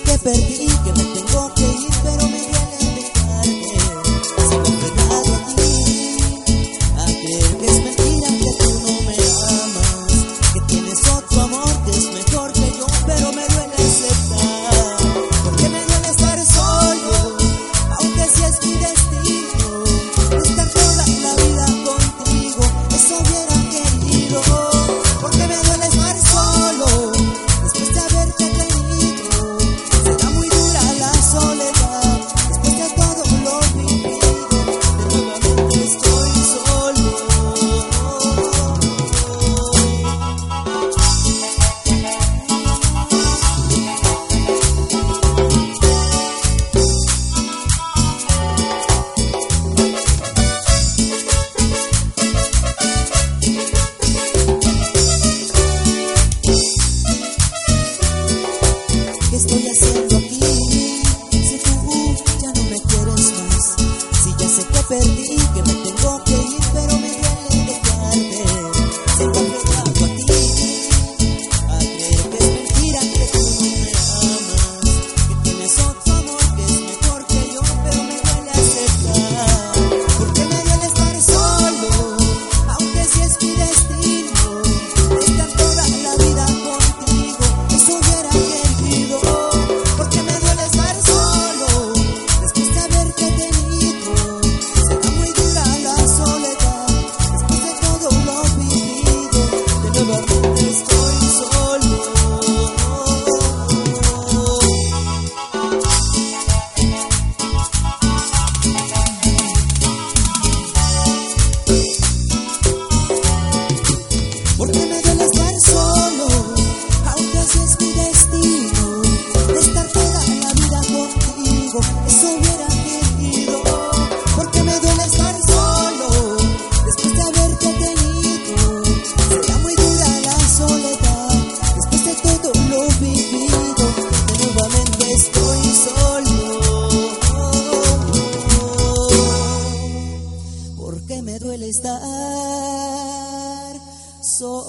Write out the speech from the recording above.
que perdí. Perdí, que me Porque me duele estar solo, aunque así es mi destino, de estar toda la vida contigo, eso hubiera querido. Porque me duele estar solo, después de haberte tenido, será muy dura la soledad, después de todo lo vivido, nuevamente estoy solo. Porque me duele estar soul.